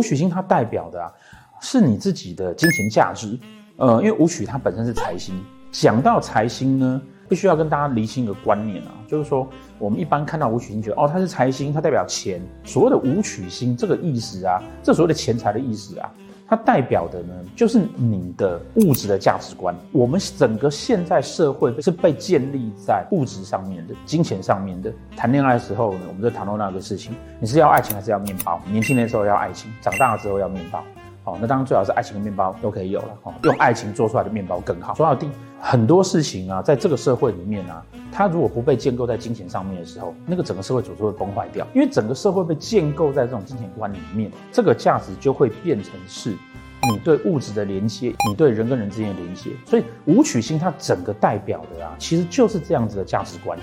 武曲星它代表的啊，是你自己的金钱价值。呃，因为武曲它本身是财星，讲到财星呢，必须要跟大家厘清一个观念啊，就是说我们一般看到武曲星，觉得哦，它是财星，它代表钱。所谓的武曲星这个意思啊，这所谓的钱财的意思啊。它代表的呢，就是你的物质的价值观。我们整个现在社会是被建立在物质上面的、金钱上面的。谈恋爱的时候呢，我们就谈论那个事情：你是要爱情还是要面包？年轻的时候要爱情，长大了之后要面包。好，那当然最好是爱情的面包都可以有了。哦，用爱情做出来的面包更好。说到底，很多事情啊，在这个社会里面啊，它如果不被建构在金钱上面的时候，那个整个社会组织会崩坏掉。因为整个社会被建构在这种金钱观里面，这个价值就会变成是你对物质的连接，你对人跟人之间的连接。所以武曲星它整个代表的啊，其实就是这样子的价值观。